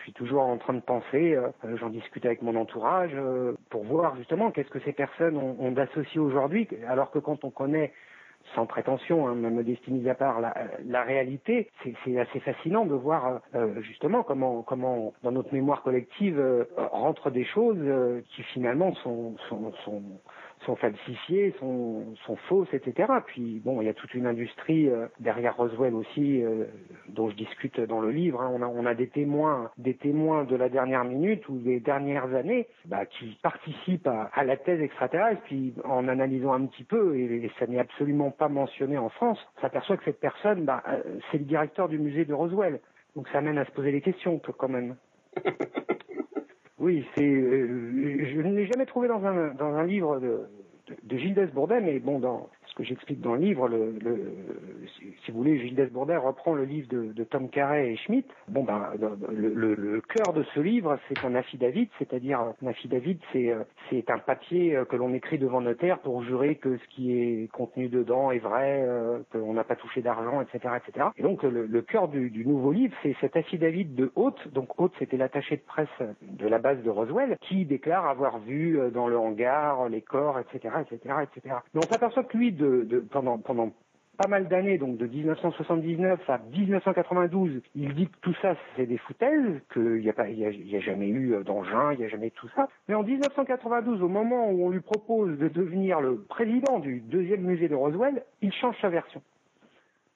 suis toujours en train de penser, euh, j'en discute avec mon entourage euh, pour voir justement qu'est-ce que ces personnes ont, ont d'associé aujourd'hui, alors que quand on connaît sans prétention, hein, même modestie à part, la, réalité, c'est assez fascinant de voir justement comment, comment dans notre mémoire collective euh, rentrent des choses qui finalement sont, sont falsifiées, sont, sont fausses, etc. Puis bon, il y a toute une industrie euh, derrière Roswell aussi, euh, dont je discute dans le livre. Hein. On, a, on a des témoins, des témoins de la dernière minute ou des dernières années, bah, qui participent à, la thèse extraterrestre. Puis en analysant un petit peu, et, ça n'est absolument pas mentionné en France, on s'aperçoit que cette personne, bah, euh, c'est le directeur du musée de Roswell. Donc ça mène à se poser des questions quand même. Oui, c'est. Euh, je ne l'ai jamais trouvé dans un dans un livre de, de, Gilles Desbourdet, mais bon, dans ce que j'explique dans le livre, le, le, si vous voulez, Gilles Bourdet reprend le livre de, Tom Carey et Schmitt. Bon, ben, le, cœur de ce livre, c'est un affidavit, c'est-à-dire un affidavit, c'est c'est un papier que l'on écrit devant notaire pour jurer que ce qui est contenu dedans est vrai, euh, qu'on n'a pas touché d'argent, etc., etc. Et donc le, le cœur du, du, nouveau livre, c'est cet affidavit de Haute. Donc Haute, c'était l'attaché de presse de la base de Roswell, qui déclare avoir vu dans le hangar les corps, etc., etc., etc. Mais on s'aperçoit que lui, pendant pas mal d'années, donc de 1979 à 1992, il dit que tout ça c'est des foutaises, qu'il n'y a a, jamais eu d'engin, il n'y a jamais tout ça. Mais en 1992, au moment où on lui propose de devenir le président du deuxième musée de Roswell, il change sa version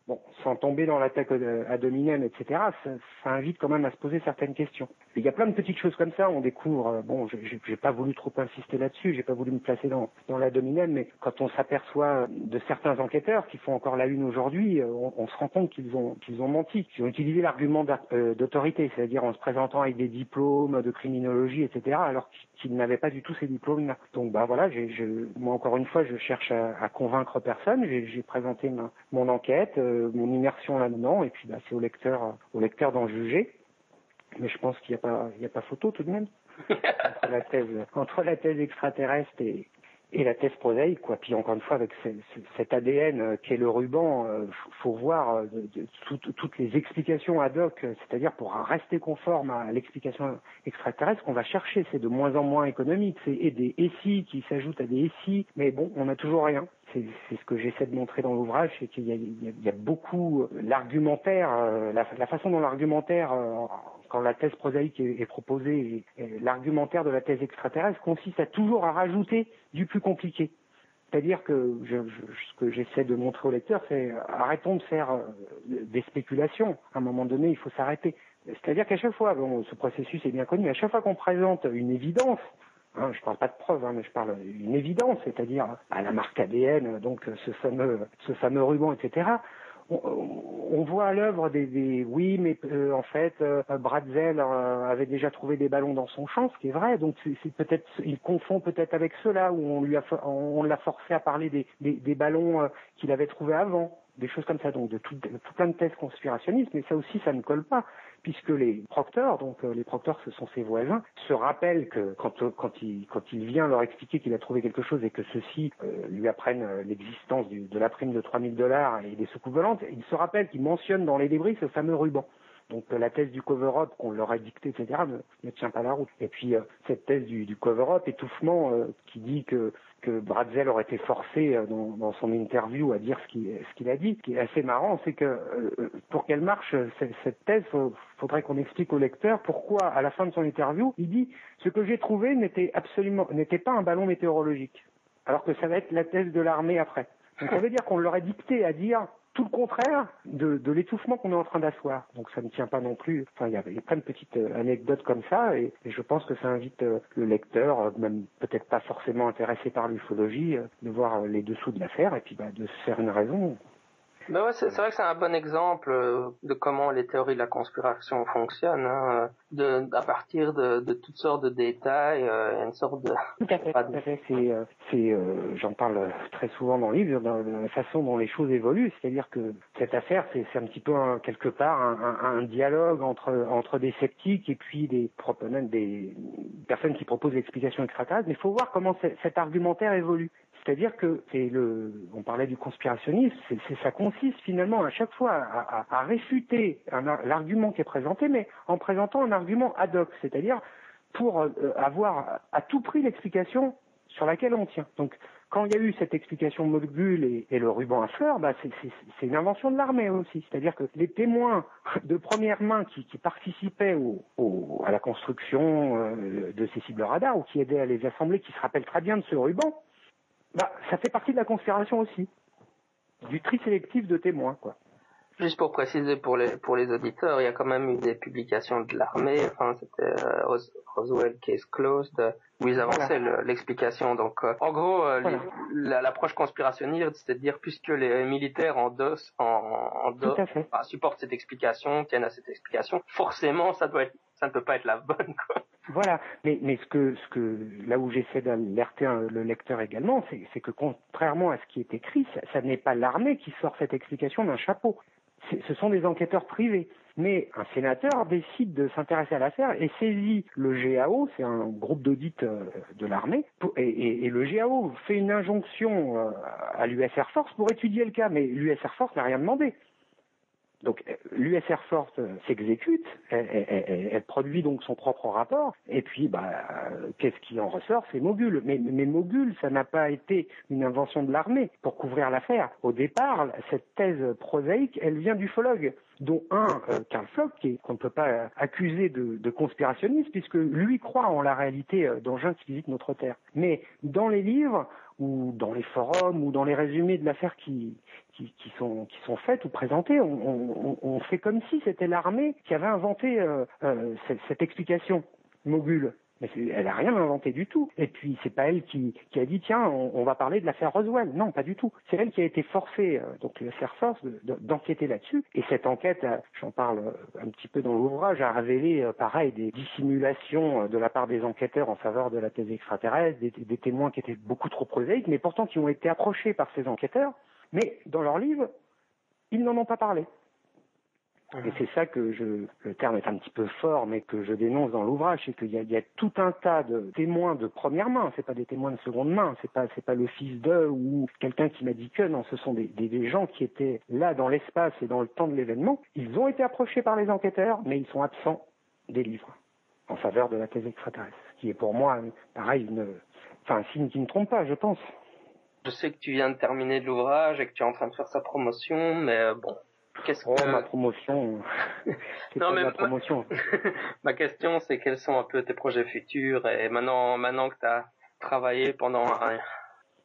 bon, sans tomber dans l'attaque à dominem, etc., ça, ça, invite quand même à se poser certaines questions. il y a plein de petites choses comme ça, on découvre, bon, j'ai pas voulu trop insister là-dessus, j'ai pas voulu me placer dans, dans la dominem, mais quand on s'aperçoit de certains enquêteurs qui font encore la une aujourd'hui, on, on, se rend compte qu'ils ont, qu'ils ont menti, qu'ils ont utilisé l'argument d'autorité, c'est-à-dire en se présentant avec des diplômes de criminologie, etc., alors qu'ils n'avaient pas du tout ces diplômes-là. Donc, bah voilà, je, moi encore une fois, je cherche à, à convaincre personne, j'ai présenté ma, mon enquête, mon immersion là-dedans, et puis bah, c'est au lecteur, au lecteur d'en juger. Mais je pense qu'il n'y a pas, il y a pas photo tout de même entre la thèse, entre la thèse extraterrestre et, et la thèse prosaïque, quoi. Puis encore une fois, avec ce, ce, cet ADN qui est le ruban, euh, faut voir euh, de, de, tout, toutes les explications ad hoc, c'est-à-dire pour rester conforme à l'explication extraterrestre qu'on va chercher. C'est de moins en moins économique. C'est et des SI qui s'ajoutent à des SI, mais bon, on n'a toujours rien c'est ce que j'essaie de montrer dans l'ouvrage, c'est qu'il y, a beaucoup l'argumentaire, euh, la, façon dont l'argumentaire, euh, quand la thèse prosaïque est, proposée, l'argumentaire de la thèse extraterrestre consiste à toujours à rajouter du plus compliqué. C'est-à-dire que ce que j'essaie de montrer au lecteur, c'est arrêtons de faire euh, des spéculations. À un moment donné, il faut s'arrêter. C'est-à-dire qu'à chaque fois, bon, ce processus est bien connu, à chaque fois qu'on présente une évidence, Hein, je parle pas de preuves, hein, mais je parle d'une évidence, c'est-à-dire à la marque ADN, donc ce fameux, ce fameux ruban, etc. On, voit à l'œuvre des, des, oui, mais euh, en fait, euh, Bratzel euh, avait déjà trouvé des ballons dans son champ, ce qui est vrai. Donc c'est peut-être, il confond peut-être avec cela où on lui a, on l'a forcé à parler des, des, des ballons euh, qu'il avait trouvés avant des choses comme ça, donc de tout, de tout, plein de thèses conspirationnistes, mais ça aussi, ça ne colle pas, puisque les procteurs, donc euh, les procteurs, ce sont ses voisins, se rappellent que quand, euh, quand, il, quand il vient leur expliquer qu'il a trouvé quelque chose et que ceux-ci euh, lui apprennent l'existence de la prime de 3000 dollars et des secousses volantes, il se rappelle qu'il mentionne dans les débris ce fameux ruban. Donc la thèse du cover-up qu'on leur a dictée, etc., ne, tient pas la route. Et puis euh, cette thèse du, cover-up, étouffement, euh, qui dit que que Bratzel aurait été forcé euh, dans, son interview à dire ce qu'il a dit. Ce qui est assez marrant, c'est que euh, pour qu'elle marche, cette, cette thèse, il faudrait qu'on explique au lecteur pourquoi, à la fin de son interview, il dit ce que j'ai trouvé n'était absolument n'était pas un ballon météorologique, alors que ça va être la thèse de l'armée après. Donc ça veut dire qu'on leur a dicté à dire tout le contraire de, de l'étouffement qu'on est en train d'asseoir. Donc ça ne tient pas non plus. Enfin, il y a, plein de petites euh, anecdotes comme ça, et, et, je pense que ça invite euh, le lecteur, euh, même peut-être pas forcément intéressé par l'ufologie, de voir les dessous de l'affaire et puis bah, de se faire une raison. Ben ouais, c'est vrai que c'est un bon exemple de comment les théories de la conspiration fonctionnent. Hein, de, à partir de, de, toutes sortes de détails, euh, une sorte de... Tout à fait, à fait. C'est, euh, c'est, euh, j'en parle très souvent dans le livre, dans la façon dont les choses évoluent. C'est-à-dire que cette affaire, c'est, c'est un petit peu un, quelque part un, un, un, dialogue entre entre des sceptiques et puis des proponents, des personnes qui proposent l'explication extraterrestre. Mais il faut voir comment cet argumentaire évolue. C'est-à-dire que c'est le, on parlait du conspirationnisme, c'est, ça consiste finalement à chaque fois à, à, à réfuter l'argument qui est présenté, mais en présentant un argument ad hoc, c'est-à-dire pour euh, avoir à tout prix l'explication sur laquelle on tient. Donc, quand il y a eu cette explication module et, et le ruban à fleurs, bah c'est une invention de l'armée aussi. C'est-à-dire que les témoins de première main qui, qui participaient au, au, à la construction euh, de ces cibles radars ou qui aidaient à les assembler, qui se rappellent très bien de ce ruban, bah, ça fait partie de la conspiration aussi, du tri sélectif de témoins, quoi. Juste pour préciser pour les pour les auditeurs, il y a quand même eu des publications de l'armée. Enfin, c'était euh, Roswell Case Closed où ils avançaient voilà. l'explication. Donc, euh, en gros, euh, voilà. l'approche conspirationniste, c'est de dire puisque les militaires en, endossent, enfin, supportent cette explication, tiennent à cette explication, forcément, ça doit être, ça ne peut pas être la bonne. Quoi. Voilà, mais, ce que, ce que, là où j'essaie d'alerter le lecteur également, c'est que contrairement à ce qui est écrit, ça, ça n'est pas l'armée qui sort cette explication d'un chapeau. Ce sont des enquêteurs privés. Mais un sénateur décide de s'intéresser à l'affaire et saisit le GAO, c'est un groupe d'audit euh, de l'armée, et, et, le GAO fait une injonction euh, à l'US Air Force pour étudier le cas, mais l'US Air Force n'a rien demandé. Donc euh, l'US Air Force euh, s'exécute, elle, produit donc son propre rapport, et puis bah, euh, qu'est-ce qui en ressort? C'est Mogul. Mais, mais Mogul, ça n'a pas été une invention de l'armée pour couvrir l'affaire. Au départ, cette thèse prosaïque, elle vient d'ufologues dont un, Karl Floch, qu'on ne peut pas accuser de, de, conspirationniste, puisque lui croit en la réalité d'engins qui visitent notre Terre. Mais dans les livres, ou dans les forums, ou dans les résumés de l'affaire qui, sont, qui faites ou présentées. On, fait comme si c'était l'armée qui avait inventé euh, euh, cette, cette, explication mogule. Mais elle n'a rien inventé du tout. Et puis c'est pas elle qui, a dit tiens on, va parler de l'affaire Roswell. Non, pas du tout. C'est elle qui a été forcée, euh, donc le Air Force, d'enquêter là-dessus. Et cette enquête, j'en parle euh, un petit peu dans l'ouvrage, a révélé euh, pareil des dissimulations de la part des enquêteurs en faveur de la thèse extraterrestre, des, des témoins qui étaient beaucoup trop prosaïques, mais pourtant qui ont été approchés par ces enquêteurs mais dans leur livre, ils n'en ont pas parlé. Et c'est ça que je, le terme est un petit peu fort, mais que je dénonce dans l'ouvrage, c'est qu'il y, y, a tout un tas de témoins de première main. C'est pas des témoins de seconde main. C'est pas, c'est pas le fils d'eux ou quelqu'un qui m'a dit que non. Ce sont des, des, des gens qui étaient là dans l'espace et dans le temps de l'événement. Ils ont été approchés par les enquêteurs, mais ils sont absents des livres en faveur de la thèse extraterrestre. Ce qui est pour moi, pareil, une, enfin, un signe qui ne trompe pas, je pense. Je sais que tu viens de terminer de l'ouvrage et que tu es en train de faire sa promotion, mais euh, bon, qu'est-ce oh, que... ma promotion Non, mais ma promotion. ma question, c'est quels sont un peu tes projets futurs et maintenant, maintenant que tu as travaillé pendant un,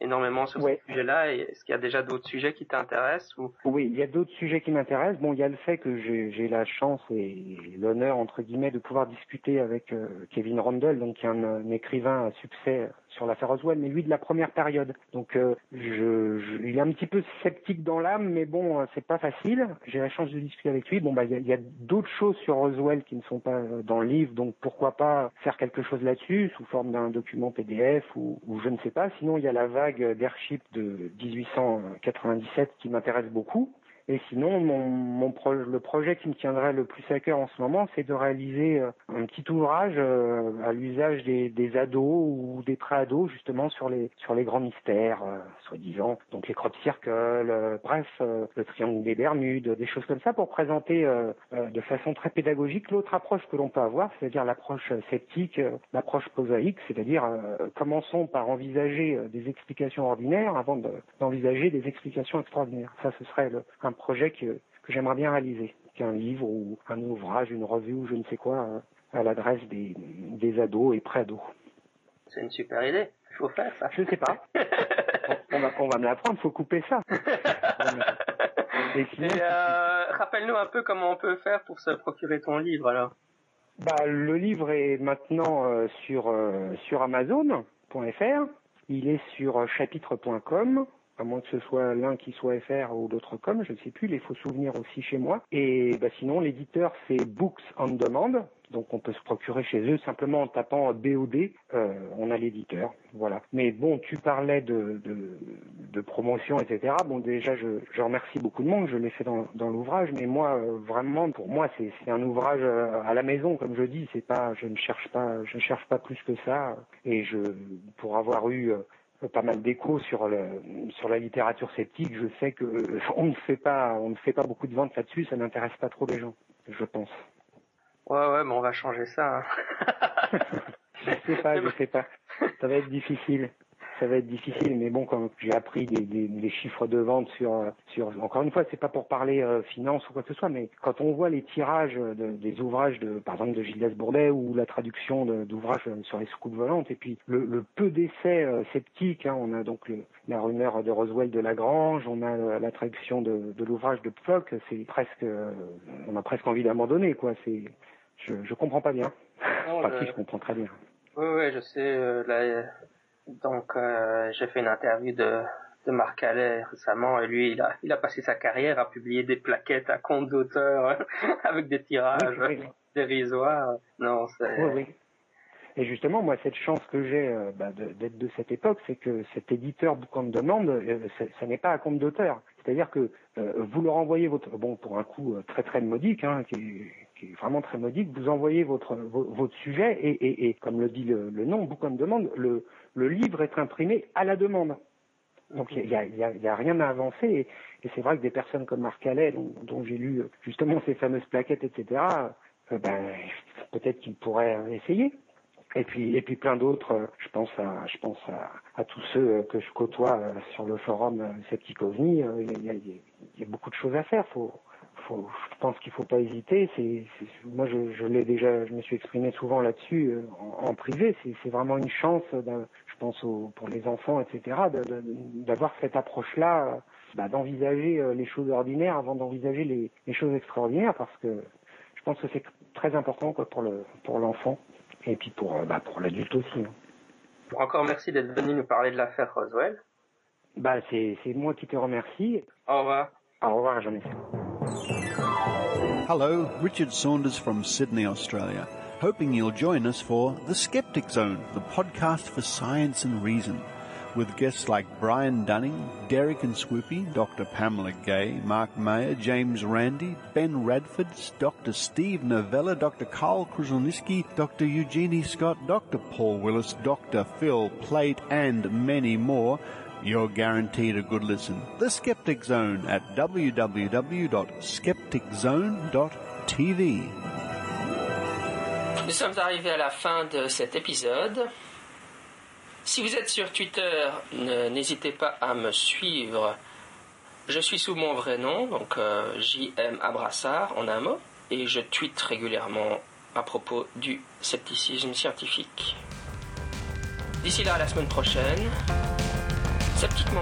énormément sur ouais. ce sujet-là. Est-ce qu'il y a déjà d'autres sujets qui t'intéressent ou... Oui, il y a d'autres sujets qui m'intéressent. Bon, il y a le fait que j'ai la chance et l'honneur, entre guillemets, de pouvoir discuter avec euh, Kevin Rondell, donc qui est un, un, écrivain à succès sur l'affaire Roswell, mais lui de la première période. Donc, euh, il est un petit peu sceptique dans l'âme, mais bon, c'est pas facile. J'ai la chance de discuter avec lui. Bon, bah, il y a, d'autres choses sur Roswell qui ne sont pas dans le livre, donc pourquoi pas faire quelque chose là-dessus sous forme d'un document PDF ou je ne sais pas. Sinon, il y a la vague d'Airship de 1897 qui m'intéresse beaucoup. Et sinon, mon, mon pro le projet qui me tiendrait le plus à cœur en ce moment, c'est de réaliser euh, un petit ouvrage euh, à l'usage des, des, ados ou des pré-ados, justement sur les sur les grands mystères, euh, soi-disant, donc les crop circles, bref, le triangle des Bermudes, des choses comme ça, pour présenter de façon très pédagogique l'autre approche que l'on peut avoir, c'est-à-dire l'approche sceptique, l'approche prosaïque, c'est-à-dire commençons par envisager des explications ordinaires avant d'envisager de, des explications extraordinaires. Ça, ce serait le, projet que, que j'aimerais bien réaliser, qu'un livre ou un ouvrage, une revue ou je ne sais quoi à l'adresse des, des ados et pré-ados. C'est une super idée. Il faut faire ça. Je sais pas. on, va, on va me l'apprendre. Il faut couper ça. et sinon, et euh, rappelle-nous un peu comment on peut faire pour se procurer ton livre alors. Bah, le livre est maintenant euh, sur euh, sur Amazon.fr. Il est sur chapitre.com à moins que ce soit l'un qui soit FR ou l'autre com, je ne sais plus, il faut souvenir aussi chez moi. Et bah, sinon, l'éditeur, c'est Books on Demand, donc on peut se procurer chez eux simplement en tapant BOD, euh, on a l'éditeur, voilà. Mais bon, tu parlais de, promotion, etc. Bon, déjà, je, remercie beaucoup de monde, je l'ai fait dans, l'ouvrage, mais moi, euh, vraiment, pour moi, c'est un ouvrage euh, à la maison, comme je dis, c'est pas, je ne cherche pas, je ne cherche pas plus que ça. Et je, pour avoir eu pas mal d'échos sur le sur la littérature sceptique. Je sais que on ne fait pas on ne fait pas beaucoup de ventes là-dessus. Ça n'intéresse pas trop les gens, je pense. Ouais ouais, mais on va changer ça. Hein. je sais pas, je sais pas. Ça va être difficile ça va être difficile, mais bon, quand j'ai appris des, des, des, chiffres de vente sur, sur, encore une fois, c'est pas pour parler euh, finance ou quoi que ce soit, mais quand on voit les tirages de, des ouvrages de, par exemple, de Gilles Bourdet ou la traduction d'ouvrages sur les soucoupes volantes, et puis le, le peu d'essais euh, sceptiques, hein, on a donc le, la rumeur de Roswell de Lagrange, on a la, la traduction de, de l'ouvrage de Plock, c'est presque, euh, on a presque envie d'abandonner, quoi. C'est, je, je comprends pas bien. Non, enfin, je... si, je comprends très bien. Oui, oui, je sais. Euh, la, donc euh, j'ai fait une interview de, de Marc Allais récemment et lui il a, il a passé sa carrière à publier des plaquettes à compte d'auteur avec des tirages oui, oui. dérisoires. Non, c'est... Oui, oui. Et justement, moi, cette chance que j'ai euh, bah, d'être de cette époque, c'est que cet éditeur boucan de demande, euh, ça n'est pas à compte d'auteur. C'est-à-dire que euh, vous leur envoyez votre, bon, pour un coût très très modique, hein, qui, est, vraiment très modique, vous envoyez votre sujet et, comme le dit le, le nom, boucan de demande, le, livre est imprimé à la demande. Donc il n'y a, rien à avancer et, c'est vrai que des personnes comme Marc Allais, dont, j'ai lu justement ces fameuses plaquettes, etc., euh, ben, peut-être qu'ils pourraient essayer. Et puis, plein d'autres. Euh, je pense à, tous ceux euh, que je côtoie sur le forum Septicovni. Il y a, il y a beaucoup de choses à faire. Faut, je pense qu'il faut pas hésiter. C'est, moi, je, je l'ai déjà, je me suis exprimé souvent là-dessus en, en, privé. C'est, vraiment une chance, je pense pour les enfants, etc., d'avoir cette approche-là, bah, d'envisager les choses ordinaires avant d'envisager les, les choses extraordinaires, parce que je pense que c'est très important quoi, pour le pour l'enfant et puis pour euh, bah, pour l'adulte aussi. Hein. Encore merci d'être venu nous parler de l'affaire Roswell. Bah c'est c'est moi qui te remercie. Au revoir. Au revoir, jean Hello, Richard Saunders from Sydney, Australia. Hoping you'll join us for The Skeptic Zone, the podcast for science and reason. with guests like Brian Dunning, Derek and Swoopy, Dr. Pamela Gay, Mark Mayer, James Randy, Ben Radford, Dr. Steve Novella, Dr. Carl Kruszelnicki, Dr. Eugenie Scott, Dr. Paul Willis, Dr. Phil Plate, and many more. You're guaranteed a good listen. The Skeptic Zone at www.skepticzone.tv. Nous sommes arrivés à la fin de cet épisode. Si vous êtes sur Twitter, n'hésitez pas à me suivre. Je suis sous mon vrai nom, donc euh, JM Abrassard en un mot, et je tweete régulièrement à propos du scepticisme scientifique. D'ici là, à la semaine prochaine, sceptiquement